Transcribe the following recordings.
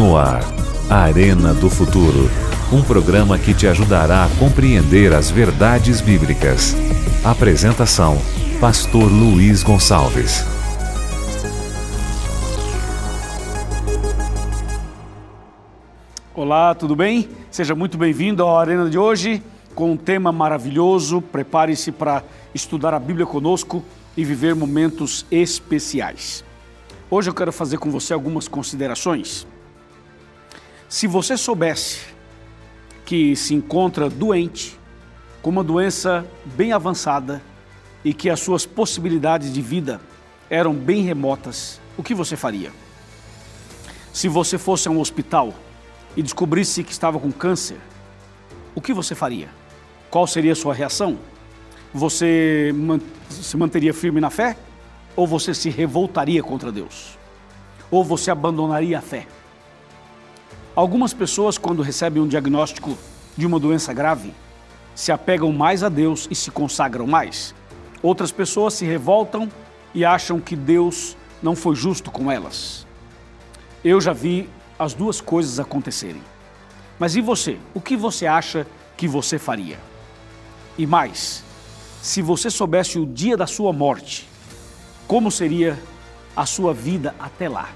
No ar, Arena do Futuro. Um programa que te ajudará a compreender as verdades bíblicas. Apresentação: Pastor Luiz Gonçalves. Olá, tudo bem? Seja muito bem-vindo à Arena de hoje com um tema maravilhoso. Prepare-se para estudar a Bíblia conosco e viver momentos especiais. Hoje eu quero fazer com você algumas considerações. Se você soubesse que se encontra doente, com uma doença bem avançada e que as suas possibilidades de vida eram bem remotas, o que você faria? Se você fosse a um hospital e descobrisse que estava com câncer, o que você faria? Qual seria a sua reação? Você se manteria firme na fé? Ou você se revoltaria contra Deus? Ou você abandonaria a fé? Algumas pessoas, quando recebem um diagnóstico de uma doença grave, se apegam mais a Deus e se consagram mais. Outras pessoas se revoltam e acham que Deus não foi justo com elas. Eu já vi as duas coisas acontecerem. Mas e você? O que você acha que você faria? E mais, se você soubesse o dia da sua morte, como seria a sua vida até lá?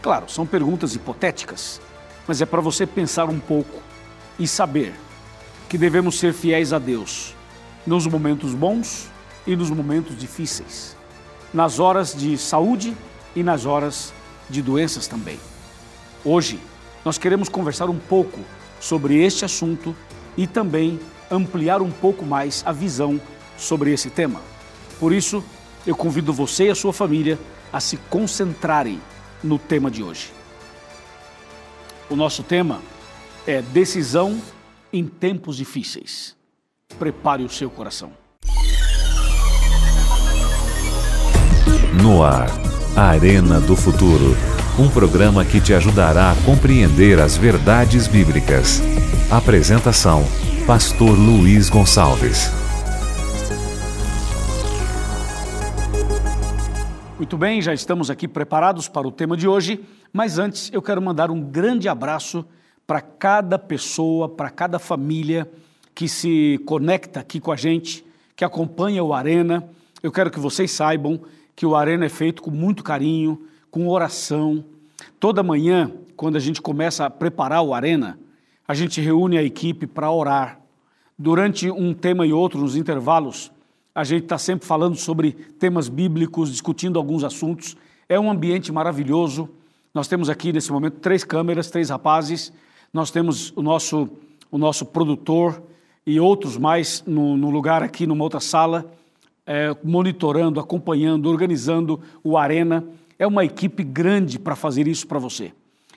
Claro, são perguntas hipotéticas, mas é para você pensar um pouco e saber que devemos ser fiéis a Deus nos momentos bons e nos momentos difíceis, nas horas de saúde e nas horas de doenças também. Hoje, nós queremos conversar um pouco sobre este assunto e também ampliar um pouco mais a visão sobre esse tema. Por isso, eu convido você e a sua família a se concentrarem no tema de hoje. O nosso tema é decisão em tempos difíceis. Prepare o seu coração. No ar, Arena do Futuro. Um programa que te ajudará a compreender as verdades bíblicas. Apresentação: Pastor Luiz Gonçalves. Muito bem, já estamos aqui preparados para o tema de hoje, mas antes eu quero mandar um grande abraço para cada pessoa, para cada família que se conecta aqui com a gente, que acompanha o Arena. Eu quero que vocês saibam que o Arena é feito com muito carinho, com oração. Toda manhã, quando a gente começa a preparar o Arena, a gente reúne a equipe para orar. Durante um tema e outro, nos intervalos, a gente está sempre falando sobre temas bíblicos, discutindo alguns assuntos. É um ambiente maravilhoso. Nós temos aqui nesse momento três câmeras, três rapazes. Nós temos o nosso, o nosso produtor e outros mais no, no lugar aqui, numa outra sala, é, monitorando, acompanhando, organizando o Arena. É uma equipe grande para fazer isso para você.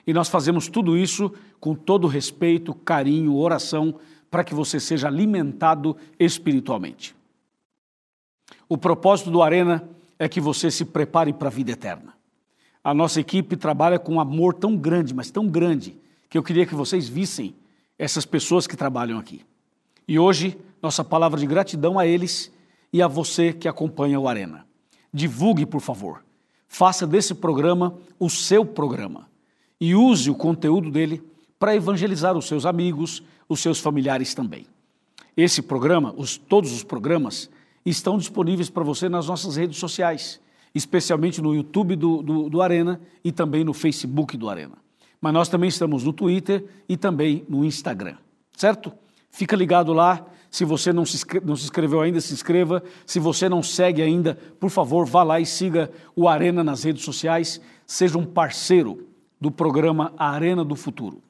E nós fazemos tudo isso com todo respeito, carinho, oração, para que você seja alimentado espiritualmente. O propósito do Arena é que você se prepare para a vida eterna. A nossa equipe trabalha com um amor tão grande, mas tão grande, que eu queria que vocês vissem essas pessoas que trabalham aqui. E hoje, nossa palavra de gratidão a eles e a você que acompanha o Arena. Divulgue, por favor. Faça desse programa o seu programa e use o conteúdo dele para evangelizar os seus amigos, os seus familiares também. Esse programa, os, todos os programas, estão disponíveis para você nas nossas redes sociais, especialmente no YouTube do, do, do, Arena e também no Facebook do Arena. Mas nós também estamos no Twitter e também no Instagram, certo? Fica ligado lá. Se você não se, não se inscreveu ainda, se inscreva. Se você não segue ainda, por favor, vá lá e siga o Arena nas redes sociais. Seja um parceiro do programa Arena do Futuro.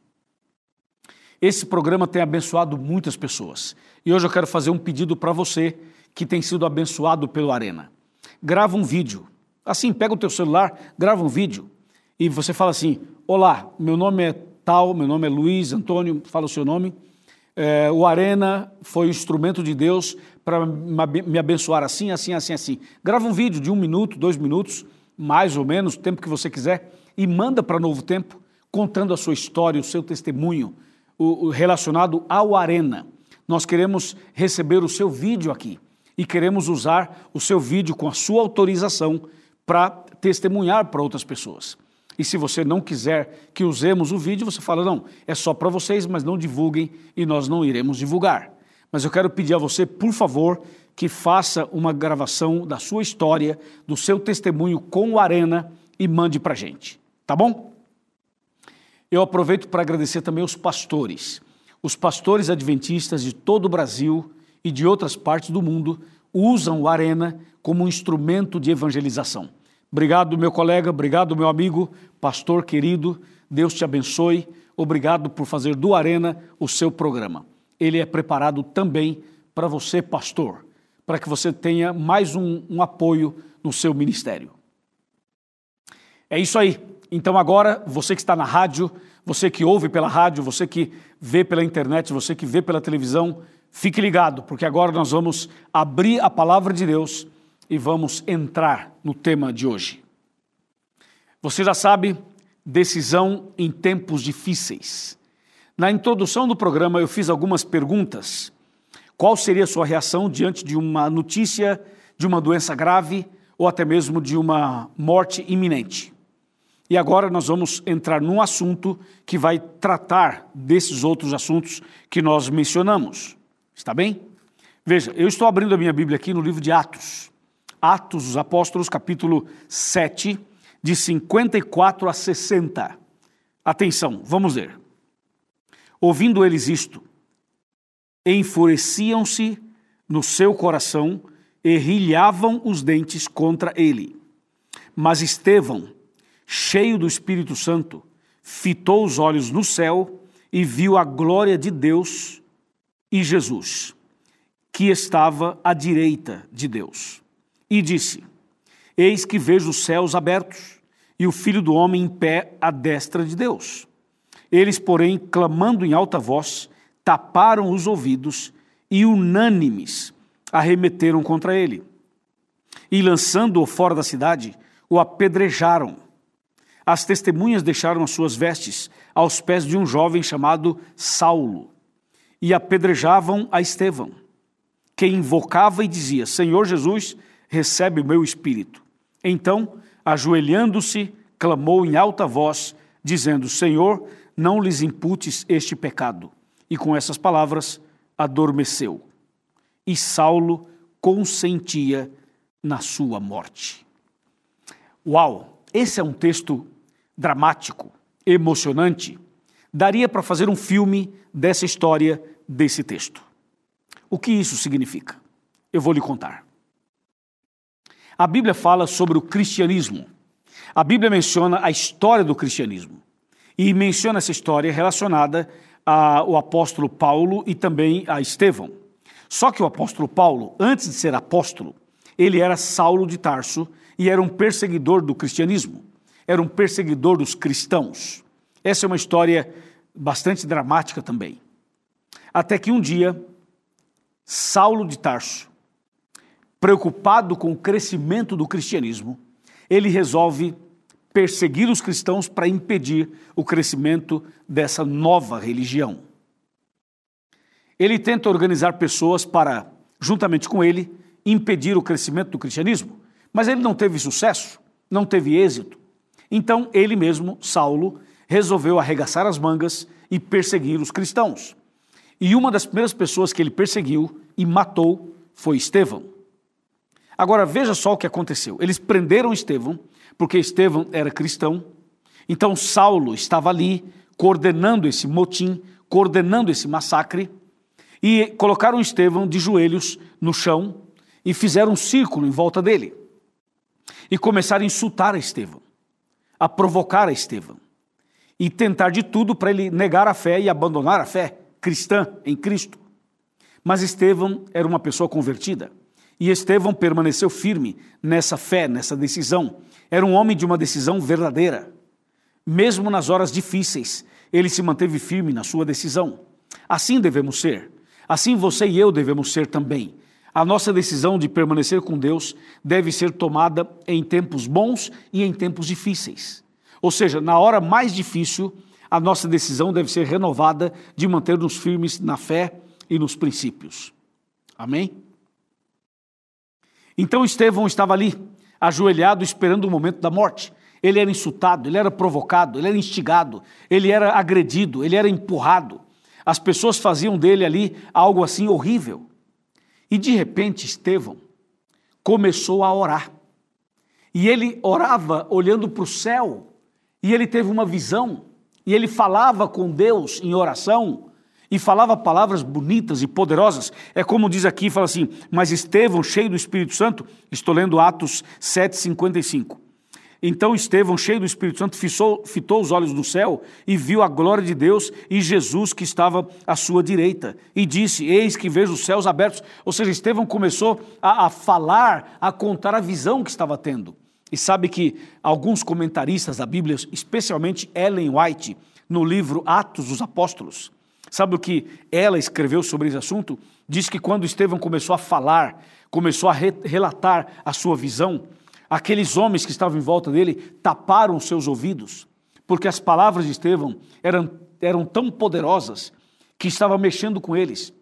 Esse programa tem abençoado muitas pessoas. E hoje eu quero fazer um pedido para você que tem sido abençoado pelo Arena. Grava um vídeo. Assim, pega o teu celular, grava um vídeo e você fala assim: Olá, meu nome é tal, meu nome é Luiz Antônio, fala o seu nome. É, o Arena foi instrumento de Deus para me abençoar assim, assim, assim, assim. Grava um vídeo de um minuto, dois minutos, mais ou menos, o tempo que você quiser, e manda para Novo Tempo, contando a sua história, o seu testemunho o, o relacionado ao Arena. Nós queremos receber o seu vídeo aqui e queremos usar o seu vídeo com a sua autorização para testemunhar para outras pessoas. E se você não quiser que usemos o vídeo, você fala: não, é só para vocês, mas não divulguem e nós não iremos divulgar. Mas eu quero pedir a você, por favor, que faça uma gravação da sua história, do seu testemunho com o Arena e mande para a gente. Tá bom? Eu aproveito para agradecer também os pastores. Os pastores adventistas de todo o Brasil e de outras partes do mundo usam o Arena como um instrumento de evangelização. Obrigado, meu colega, obrigado, meu amigo, pastor querido. Deus te abençoe. Obrigado por fazer do Arena o seu programa. Ele é preparado também para você, pastor, para que você tenha mais um, um apoio no seu ministério. É isso aí. Então, agora, você que está na rádio, você que ouve pela rádio, você que vê pela internet, você que vê pela televisão, fique ligado, porque agora nós vamos abrir a palavra de Deus e vamos entrar no tema de hoje. Você já sabe, decisão em tempos difíceis. Na introdução do programa, eu fiz algumas perguntas. Qual seria a sua reação diante de uma notícia de uma doença grave ou até mesmo de uma morte iminente? E agora nós vamos entrar num assunto que vai tratar desses outros assuntos que nós mencionamos. Está bem? Veja, eu estou abrindo a minha Bíblia aqui no livro de Atos. Atos dos Apóstolos, capítulo 7, de 54 a 60. Atenção, vamos ler. Ouvindo eles isto, enfureciam-se no seu coração e rilhavam os dentes contra ele. Mas Estevão, cheio do Espírito Santo, fitou os olhos no céu e viu a glória de Deus e Jesus, que estava à direita de Deus. E disse: Eis que vejo os céus abertos e o filho do homem em pé à destra de Deus. Eles, porém, clamando em alta voz, taparam os ouvidos e, unânimes, arremeteram contra ele. E, lançando-o fora da cidade, o apedrejaram as testemunhas deixaram as suas vestes aos pés de um jovem chamado Saulo e apedrejavam a Estevão, que invocava e dizia: Senhor Jesus, recebe o meu espírito. Então, ajoelhando-se, clamou em alta voz, dizendo: Senhor, não lhes imputes este pecado. E com essas palavras, adormeceu. E Saulo consentia na sua morte. Uau! Esse é um texto dramático, emocionante, daria para fazer um filme dessa história, desse texto. O que isso significa? Eu vou lhe contar. A Bíblia fala sobre o cristianismo. A Bíblia menciona a história do cristianismo. E menciona essa história relacionada ao apóstolo Paulo e também a Estevão. Só que o apóstolo Paulo, antes de ser apóstolo, ele era Saulo de Tarso e era um perseguidor do cristianismo era um perseguidor dos cristãos. Essa é uma história bastante dramática também. Até que um dia, Saulo de Tarso, preocupado com o crescimento do cristianismo, ele resolve perseguir os cristãos para impedir o crescimento dessa nova religião. Ele tenta organizar pessoas para, juntamente com ele, impedir o crescimento do cristianismo, mas ele não teve sucesso, não teve êxito. Então ele mesmo, Saulo, resolveu arregaçar as mangas e perseguir os cristãos. E uma das primeiras pessoas que ele perseguiu e matou foi Estevão. Agora veja só o que aconteceu. Eles prenderam Estevão, porque Estevão era cristão. Então Saulo estava ali coordenando esse motim, coordenando esse massacre, e colocaram Estevão de joelhos no chão e fizeram um círculo em volta dele. E começaram a insultar a Estevão a provocar a Estevão e tentar de tudo para ele negar a fé e abandonar a fé cristã em Cristo. Mas Estevão era uma pessoa convertida e Estevão permaneceu firme nessa fé, nessa decisão. Era um homem de uma decisão verdadeira. Mesmo nas horas difíceis, ele se manteve firme na sua decisão. Assim devemos ser. Assim você e eu devemos ser também. A nossa decisão de permanecer com Deus deve ser tomada em tempos bons e em tempos difíceis. Ou seja, na hora mais difícil, a nossa decisão deve ser renovada de manter-nos firmes na fé e nos princípios. Amém? Então Estevão estava ali, ajoelhado, esperando o momento da morte. ele era insultado, ele era provocado, ele era instigado, ele era agredido, ele era empurrado. As pessoas faziam dele ali algo assim horrível. E de repente Estevão começou a orar. E ele orava olhando para o céu, e ele teve uma visão, e ele falava com Deus em oração, e falava palavras bonitas e poderosas. É como diz aqui, fala assim: Mas Estevão, cheio do Espírito Santo, estou lendo Atos 7,55. Então Estevão, cheio do Espírito Santo, fitou, fitou os olhos no céu e viu a glória de Deus e Jesus que estava à sua direita. E disse: Eis que vejo os céus abertos. Ou seja, Estevão começou a, a falar, a contar a visão que estava tendo. E sabe que alguns comentaristas da Bíblia, especialmente Ellen White, no livro Atos dos Apóstolos, sabe o que ela escreveu sobre esse assunto? Diz que quando Estevão começou a falar, começou a re relatar a sua visão, Aqueles homens que estavam em volta dele taparam seus ouvidos, porque as palavras de Estevão eram, eram tão poderosas que estava mexendo com eles,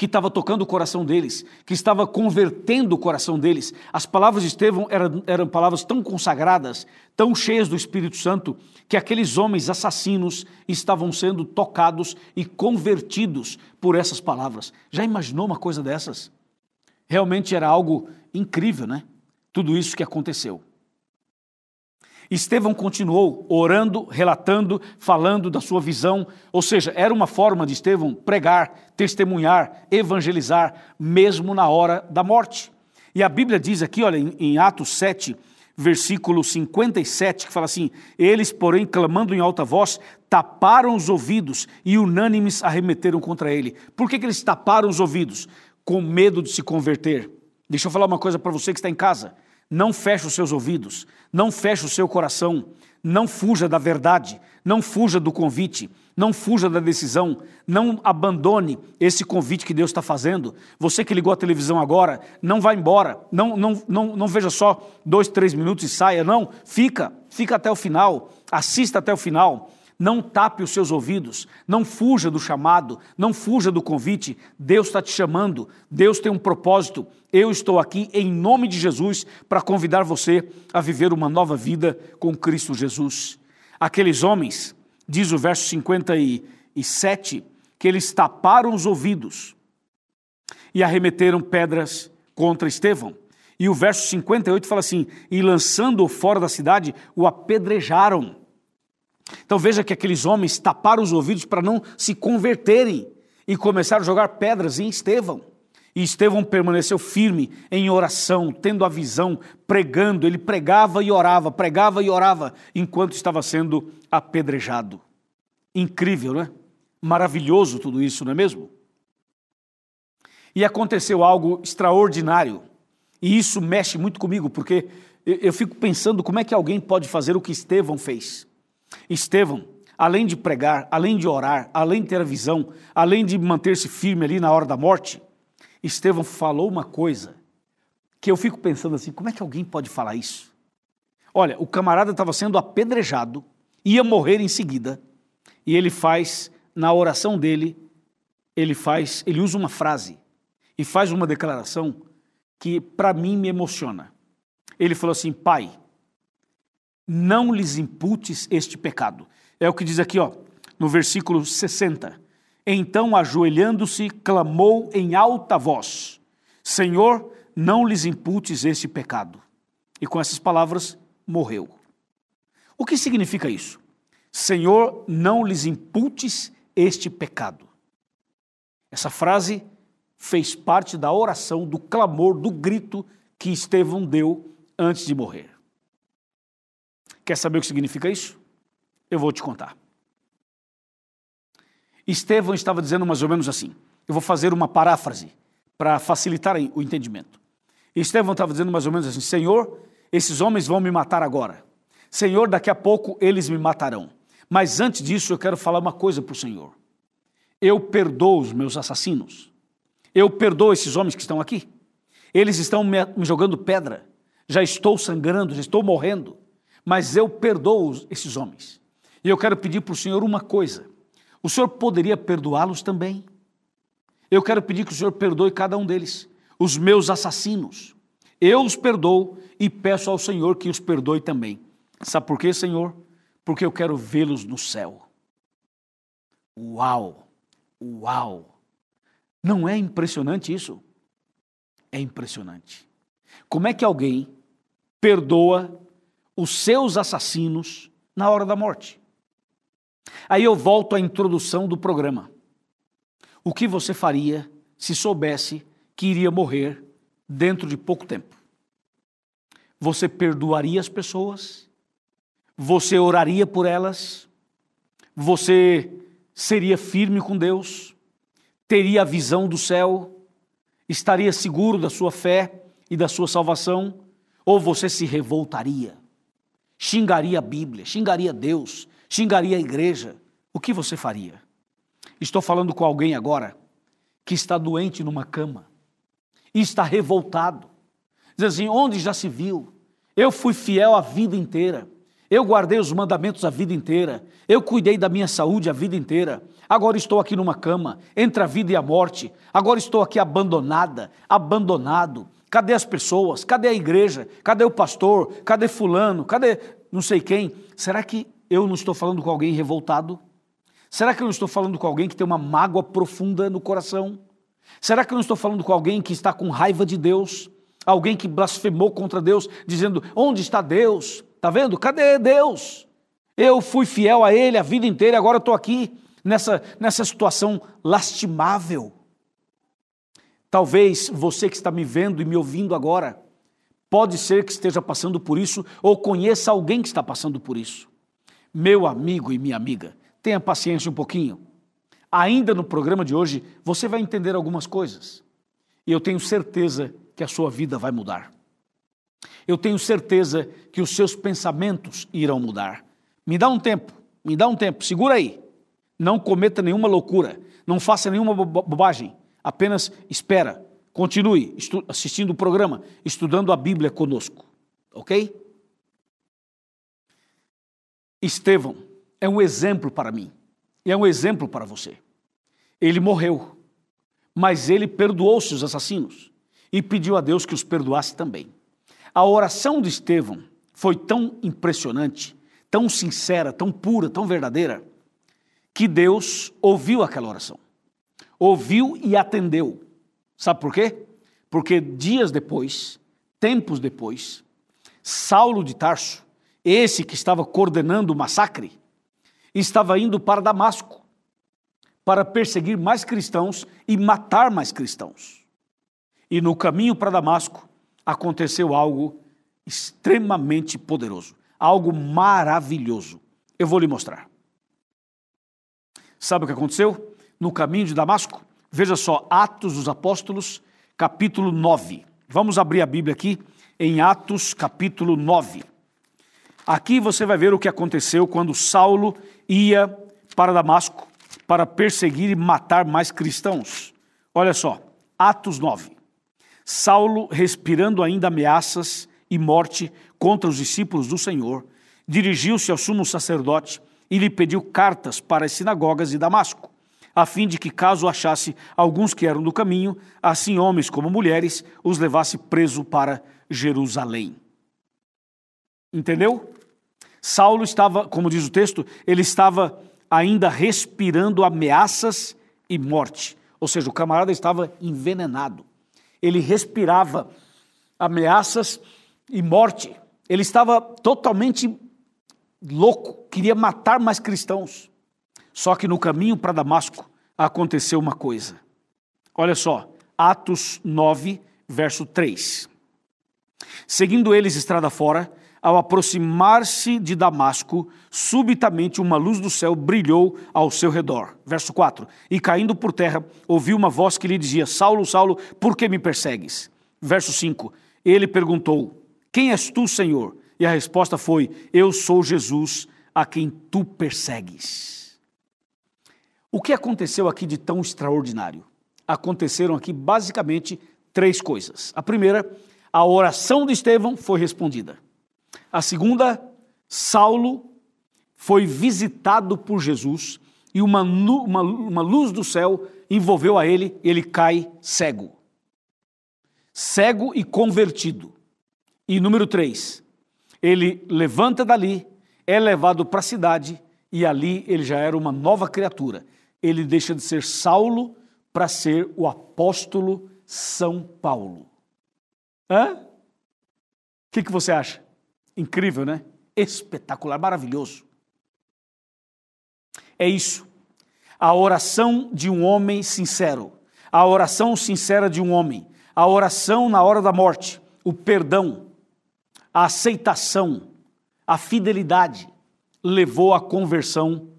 que estava tocando o coração deles, que estava convertendo o coração deles. As palavras de Estevão eram, eram palavras tão consagradas, tão cheias do Espírito Santo, que aqueles homens assassinos estavam sendo tocados e convertidos por essas palavras. Já imaginou uma coisa dessas? Realmente era algo incrível, né? tudo isso que aconteceu. Estevão continuou orando, relatando, falando da sua visão, ou seja, era uma forma de Estevão pregar, testemunhar, evangelizar, mesmo na hora da morte. E a Bíblia diz aqui, olha, em Atos 7, versículo 57, que fala assim: Eles, porém, clamando em alta voz, taparam os ouvidos e unânimes arremeteram contra ele. Por que, que eles taparam os ouvidos? Com medo de se converter. Deixa eu falar uma coisa para você que está em casa. Não feche os seus ouvidos, não feche o seu coração, não fuja da verdade, não fuja do convite, não fuja da decisão, não abandone esse convite que Deus está fazendo. Você que ligou a televisão agora, não vá embora, não, não, não, não veja só dois, três minutos e saia, não, fica, fica até o final, assista até o final. Não tape os seus ouvidos, não fuja do chamado, não fuja do convite. Deus está te chamando, Deus tem um propósito. Eu estou aqui em nome de Jesus para convidar você a viver uma nova vida com Cristo Jesus. Aqueles homens, diz o verso 57, que eles taparam os ouvidos e arremeteram pedras contra Estevão. E o verso 58 fala assim: e lançando-o fora da cidade, o apedrejaram. Então veja que aqueles homens taparam os ouvidos para não se converterem e começaram a jogar pedras em Estevão. E Estevão permaneceu firme em oração, tendo a visão, pregando. Ele pregava e orava, pregava e orava, enquanto estava sendo apedrejado. Incrível, não é? Maravilhoso tudo isso, não é mesmo? E aconteceu algo extraordinário. E isso mexe muito comigo, porque eu fico pensando como é que alguém pode fazer o que Estevão fez. Estevão, além de pregar, além de orar, além de ter a visão, além de manter-se firme ali na hora da morte, Estevão falou uma coisa que eu fico pensando assim: como é que alguém pode falar isso? Olha, o camarada estava sendo apedrejado, ia morrer em seguida, e ele faz, na oração dele, ele faz, ele usa uma frase e faz uma declaração que para mim me emociona. Ele falou assim: Pai, não lhes imputes este pecado. É o que diz aqui, ó, no versículo 60. Então, ajoelhando-se, clamou em alta voz: Senhor, não lhes imputes este pecado. E com essas palavras, morreu. O que significa isso? Senhor, não lhes imputes este pecado. Essa frase fez parte da oração, do clamor, do grito que Estevão deu antes de morrer. Quer saber o que significa isso? Eu vou te contar. Estevão estava dizendo mais ou menos assim. Eu vou fazer uma paráfrase para facilitar o entendimento. Estevão estava dizendo mais ou menos assim: Senhor, esses homens vão me matar agora. Senhor, daqui a pouco eles me matarão. Mas antes disso, eu quero falar uma coisa para o Senhor. Eu perdoo os meus assassinos. Eu perdoo esses homens que estão aqui. Eles estão me jogando pedra. Já estou sangrando, já estou morrendo mas eu perdoo esses homens. E eu quero pedir para o Senhor uma coisa: o Senhor poderia perdoá-los também? Eu quero pedir que o Senhor perdoe cada um deles, os meus assassinos. Eu os perdoo e peço ao Senhor que os perdoe também. Sabe por quê, Senhor? Porque eu quero vê-los no céu. Uau! Uau! Não é impressionante isso? É impressionante. Como é que alguém perdoa os seus assassinos na hora da morte? Aí eu volto à introdução do programa. O que você faria se soubesse que iria morrer dentro de pouco tempo? Você perdoaria as pessoas? Você oraria por elas? Você seria firme com Deus? Teria a visão do céu? Estaria seguro da sua fé e da sua salvação? Ou você se revoltaria? Xingaria a Bíblia, xingaria Deus, xingaria a igreja? O que você faria? Estou falando com alguém agora que está doente numa cama e está revoltado. Diz assim: onde já se viu? Eu fui fiel a vida inteira. Eu guardei os mandamentos a vida inteira. Eu cuidei da minha saúde a vida inteira. Agora estou aqui numa cama, entre a vida e a morte. Agora estou aqui abandonada, abandonado. Cadê as pessoas? Cadê a igreja? Cadê o pastor? Cadê fulano? Cadê não sei quem? Será que eu não estou falando com alguém revoltado? Será que eu não estou falando com alguém que tem uma mágoa profunda no coração? Será que eu não estou falando com alguém que está com raiva de Deus? Alguém que blasfemou contra Deus, dizendo: Onde está Deus? Está vendo? Cadê Deus? Eu fui fiel a Ele a vida inteira agora estou aqui nessa, nessa situação lastimável. Talvez você que está me vendo e me ouvindo agora, pode ser que esteja passando por isso ou conheça alguém que está passando por isso. Meu amigo e minha amiga, Tenha paciência um pouquinho. Ainda no programa de hoje, você vai entender algumas coisas. E eu tenho certeza que a sua vida vai mudar. Eu tenho certeza que os seus pensamentos irão mudar. Me dá um tempo, me dá um tempo, segura aí. Não cometa nenhuma loucura, não faça nenhuma bobagem. Apenas espera, continue assistindo o programa, estudando a Bíblia conosco, ok? Estevão é um exemplo para mim e é um exemplo para você. Ele morreu, mas ele perdoou seus assassinos e pediu a Deus que os perdoasse também. A oração de Estevão foi tão impressionante, tão sincera, tão pura, tão verdadeira, que Deus ouviu aquela oração. Ouviu e atendeu. Sabe por quê? Porque dias depois, tempos depois, Saulo de Tarso, esse que estava coordenando o massacre, estava indo para Damasco para perseguir mais cristãos e matar mais cristãos. E no caminho para Damasco aconteceu algo extremamente poderoso, algo maravilhoso. Eu vou lhe mostrar. Sabe o que aconteceu? No caminho de Damasco, veja só, Atos dos Apóstolos, capítulo 9. Vamos abrir a Bíblia aqui em Atos, capítulo 9. Aqui você vai ver o que aconteceu quando Saulo ia para Damasco para perseguir e matar mais cristãos. Olha só, Atos 9. Saulo, respirando ainda ameaças e morte contra os discípulos do Senhor, dirigiu-se ao sumo sacerdote e lhe pediu cartas para as sinagogas de Damasco, a fim de que, caso achasse alguns que eram do caminho, assim homens como mulheres, os levasse preso para Jerusalém. Entendeu? Saulo estava, como diz o texto, ele estava ainda respirando ameaças e morte. Ou seja, o camarada estava envenenado. Ele respirava ameaças e morte. Ele estava totalmente louco, queria matar mais cristãos. Só que no caminho para Damasco aconteceu uma coisa. Olha só, Atos 9, verso 3. Seguindo eles estrada fora, ao aproximar-se de Damasco, subitamente uma luz do céu brilhou ao seu redor. Verso 4: E caindo por terra, ouviu uma voz que lhe dizia: Saulo, Saulo, por que me persegues? Verso 5: Ele perguntou: Quem és tu, Senhor? E a resposta foi: Eu sou Jesus, a quem tu persegues. O que aconteceu aqui de tão extraordinário? Aconteceram aqui basicamente três coisas. A primeira, a oração de Estevão foi respondida. A segunda, Saulo foi visitado por Jesus e uma, uma, uma luz do céu envolveu a ele, ele cai cego. Cego e convertido. E número três, Ele levanta dali, é levado para a cidade e ali ele já era uma nova criatura. Ele deixa de ser Saulo para ser o apóstolo São Paulo. Hã? O que, que você acha? Incrível, né? Espetacular, maravilhoso. É isso. A oração de um homem sincero, a oração sincera de um homem, a oração na hora da morte, o perdão, a aceitação, a fidelidade, levou à conversão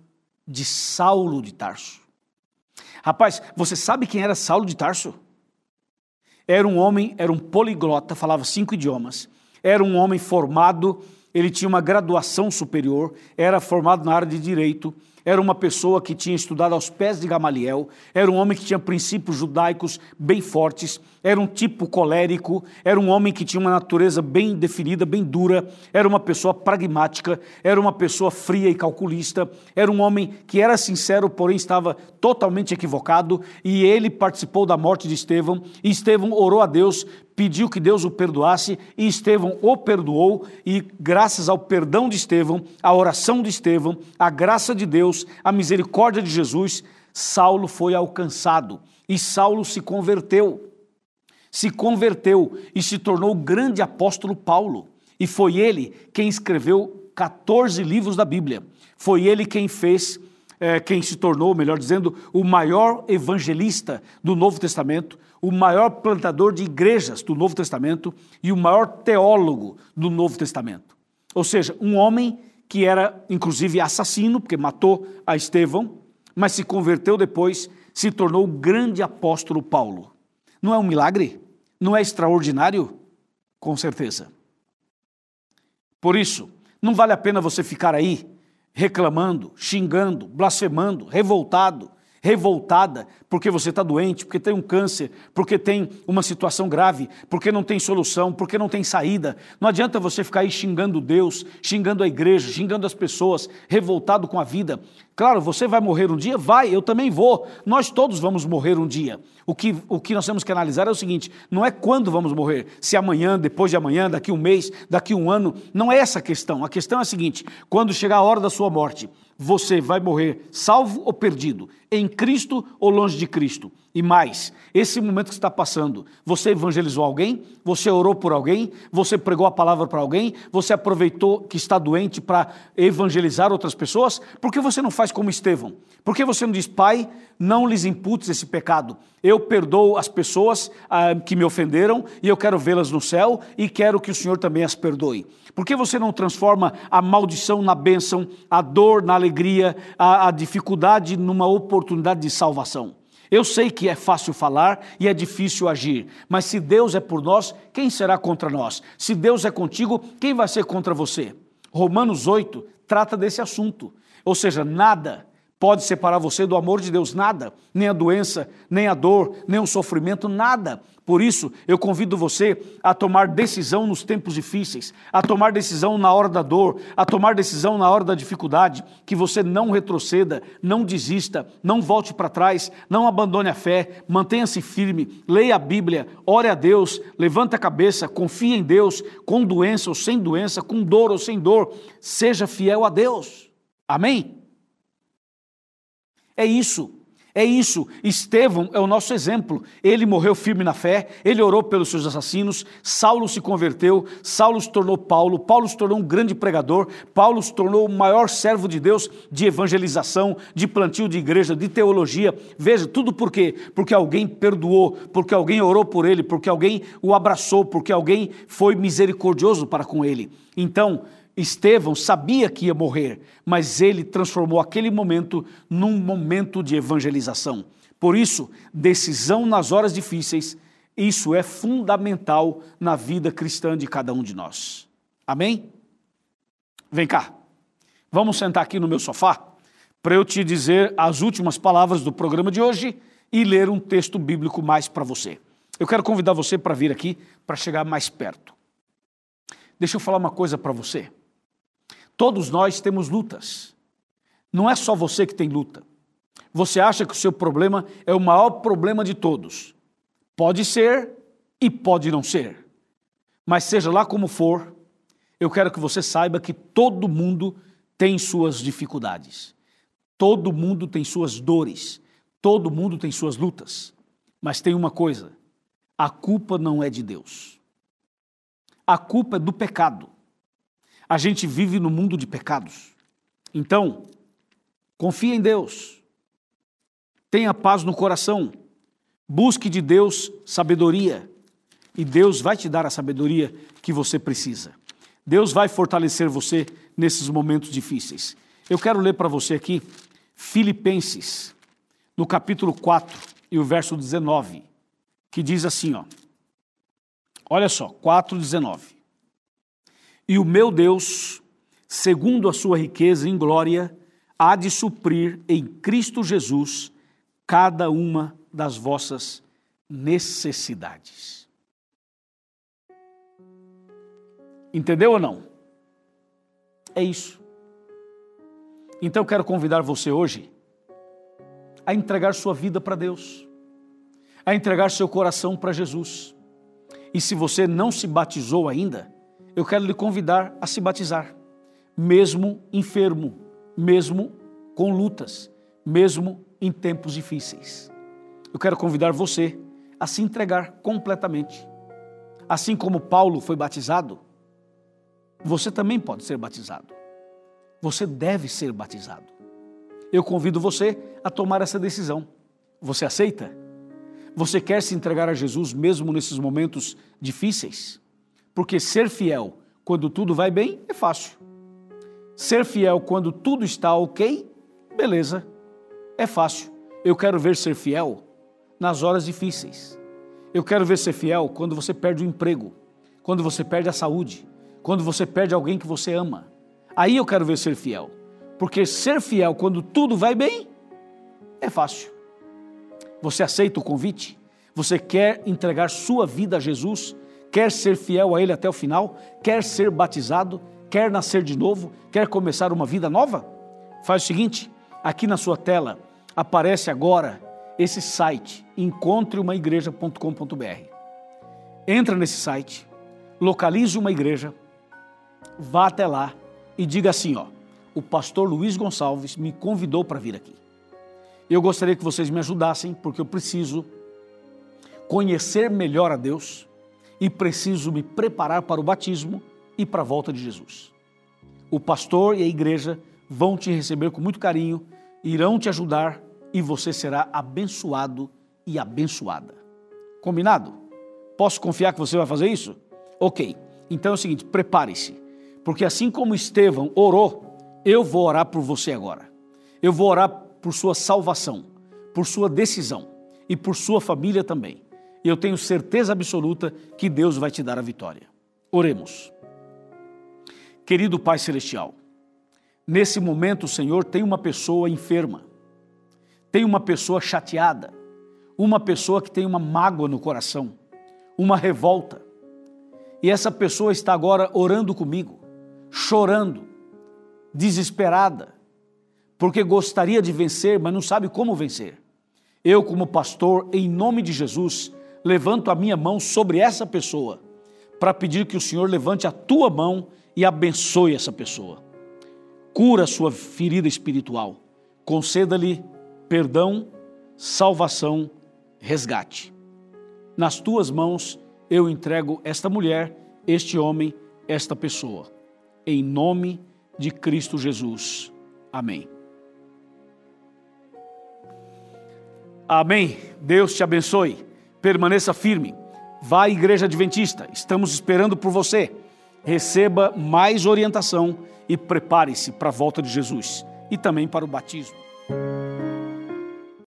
de Saulo de Tarso. Rapaz, você sabe quem era Saulo de Tarso? Era um homem, era um poliglota, falava cinco idiomas, era um homem formado, ele tinha uma graduação superior, era formado na área de direito, era uma pessoa que tinha estudado aos pés de Gamaliel, era um homem que tinha princípios judaicos bem fortes, era um tipo colérico, era um homem que tinha uma natureza bem definida, bem dura, era uma pessoa pragmática, era uma pessoa fria e calculista, era um homem que era sincero, porém estava totalmente equivocado, e ele participou da morte de Estevão, e Estevão orou a Deus pediu que Deus o perdoasse e Estevão o perdoou, e graças ao perdão de Estevão, à oração de Estevão, à graça de Deus, à misericórdia de Jesus, Saulo foi alcançado e Saulo se converteu. Se converteu e se tornou o grande apóstolo Paulo. E foi ele quem escreveu 14 livros da Bíblia. Foi ele quem fez é, quem se tornou, melhor dizendo, o maior evangelista do Novo Testamento, o maior plantador de igrejas do Novo Testamento e o maior teólogo do Novo Testamento. Ou seja, um homem que era inclusive assassino, porque matou a Estevão, mas se converteu depois, se tornou o grande apóstolo Paulo. Não é um milagre? Não é extraordinário? Com certeza. Por isso, não vale a pena você ficar aí reclamando, xingando, blasfemando, revoltado, revoltada porque você está doente, porque tem um câncer, porque tem uma situação grave, porque não tem solução, porque não tem saída. Não adianta você ficar aí xingando Deus, xingando a igreja, xingando as pessoas, revoltado com a vida. Claro, você vai morrer um dia? Vai, eu também vou. Nós todos vamos morrer um dia. O que, o que nós temos que analisar é o seguinte: não é quando vamos morrer, se amanhã, depois de amanhã, daqui um mês, daqui um ano. Não é essa a questão. A questão é a seguinte: quando chegar a hora da sua morte, você vai morrer salvo ou perdido, em Cristo ou longe de Cristo. E mais, esse momento que está passando, você evangelizou alguém? Você orou por alguém? Você pregou a palavra para alguém? Você aproveitou que está doente para evangelizar outras pessoas? Por que você não faz como Estevão? Por que você não diz, Pai, não lhes imputes esse pecado? Eu perdoo as pessoas ah, que me ofenderam e eu quero vê-las no céu e quero que o Senhor também as perdoe. Por que você não transforma a maldição na bênção, a dor na alegria, a, a dificuldade numa oportunidade de salvação? Eu sei que é fácil falar e é difícil agir, mas se Deus é por nós, quem será contra nós? Se Deus é contigo, quem vai ser contra você? Romanos 8 trata desse assunto. Ou seja, nada pode separar você do amor de Deus, nada, nem a doença, nem a dor, nem o sofrimento, nada. Por isso, eu convido você a tomar decisão nos tempos difíceis, a tomar decisão na hora da dor, a tomar decisão na hora da dificuldade, que você não retroceda, não desista, não volte para trás, não abandone a fé, mantenha-se firme, leia a Bíblia, ore a Deus, levante a cabeça, confie em Deus, com doença ou sem doença, com dor ou sem dor, seja fiel a Deus. Amém? É isso. É isso. Estevão é o nosso exemplo. Ele morreu firme na fé, ele orou pelos seus assassinos, Saulo se converteu, Saulo se tornou Paulo, Paulo se tornou um grande pregador, Paulo se tornou o maior servo de Deus de evangelização, de plantio de igreja, de teologia. Veja, tudo por quê? Porque alguém perdoou, porque alguém orou por ele, porque alguém o abraçou, porque alguém foi misericordioso para com ele. Então, Estevão sabia que ia morrer, mas ele transformou aquele momento num momento de evangelização. Por isso, decisão nas horas difíceis, isso é fundamental na vida cristã de cada um de nós. Amém? Vem cá, vamos sentar aqui no meu sofá para eu te dizer as últimas palavras do programa de hoje e ler um texto bíblico mais para você. Eu quero convidar você para vir aqui para chegar mais perto. Deixa eu falar uma coisa para você. Todos nós temos lutas. Não é só você que tem luta. Você acha que o seu problema é o maior problema de todos. Pode ser e pode não ser. Mas seja lá como for, eu quero que você saiba que todo mundo tem suas dificuldades, todo mundo tem suas dores, todo mundo tem suas lutas. Mas tem uma coisa: a culpa não é de Deus. A culpa é do pecado. A gente vive no mundo de pecados. Então, confie em Deus. Tenha paz no coração. Busque de Deus sabedoria. E Deus vai te dar a sabedoria que você precisa. Deus vai fortalecer você nesses momentos difíceis. Eu quero ler para você aqui Filipenses, no capítulo 4 e o verso 19, que diz assim, ó. Olha só, 4:19. E o meu Deus, segundo a sua riqueza em glória, há de suprir em Cristo Jesus cada uma das vossas necessidades. Entendeu ou não? É isso. Então eu quero convidar você hoje a entregar sua vida para Deus, a entregar seu coração para Jesus. E se você não se batizou ainda, eu quero lhe convidar a se batizar, mesmo enfermo, mesmo com lutas, mesmo em tempos difíceis. Eu quero convidar você a se entregar completamente. Assim como Paulo foi batizado, você também pode ser batizado. Você deve ser batizado. Eu convido você a tomar essa decisão. Você aceita? Você quer se entregar a Jesus mesmo nesses momentos difíceis? Porque ser fiel quando tudo vai bem é fácil. Ser fiel quando tudo está ok, beleza, é fácil. Eu quero ver ser fiel nas horas difíceis. Eu quero ver ser fiel quando você perde o emprego, quando você perde a saúde, quando você perde alguém que você ama. Aí eu quero ver ser fiel. Porque ser fiel quando tudo vai bem é fácil. Você aceita o convite? Você quer entregar sua vida a Jesus? Quer ser fiel a Ele até o final? Quer ser batizado? Quer nascer de novo? Quer começar uma vida nova? Faz o seguinte: aqui na sua tela aparece agora esse site, encontreumaigreja.com.br. Entra nesse site, localize uma igreja, vá até lá e diga assim, ó, o pastor Luiz Gonçalves me convidou para vir aqui. Eu gostaria que vocês me ajudassem, porque eu preciso conhecer melhor a Deus e preciso me preparar para o batismo e para a volta de Jesus. O pastor e a igreja vão te receber com muito carinho, irão te ajudar e você será abençoado e abençoada. Combinado? Posso confiar que você vai fazer isso? Ok. Então é o seguinte: prepare-se porque assim como Estevão orou, eu vou orar por você agora. Eu vou orar por sua salvação, por sua decisão e por sua família também. E eu tenho certeza absoluta que Deus vai te dar a vitória. Oremos. Querido Pai Celestial, nesse momento, Senhor, tem uma pessoa enferma, tem uma pessoa chateada, uma pessoa que tem uma mágoa no coração, uma revolta. E essa pessoa está agora orando comigo chorando, desesperada, porque gostaria de vencer, mas não sabe como vencer. Eu, como pastor, em nome de Jesus, levanto a minha mão sobre essa pessoa para pedir que o Senhor levante a tua mão e abençoe essa pessoa. Cura a sua ferida espiritual. Conceda-lhe perdão, salvação, resgate. Nas tuas mãos eu entrego esta mulher, este homem, esta pessoa em nome de Cristo Jesus. Amém. Amém. Deus te abençoe. Permaneça firme. Vá à Igreja Adventista. Estamos esperando por você. Receba mais orientação e prepare-se para a volta de Jesus e também para o batismo.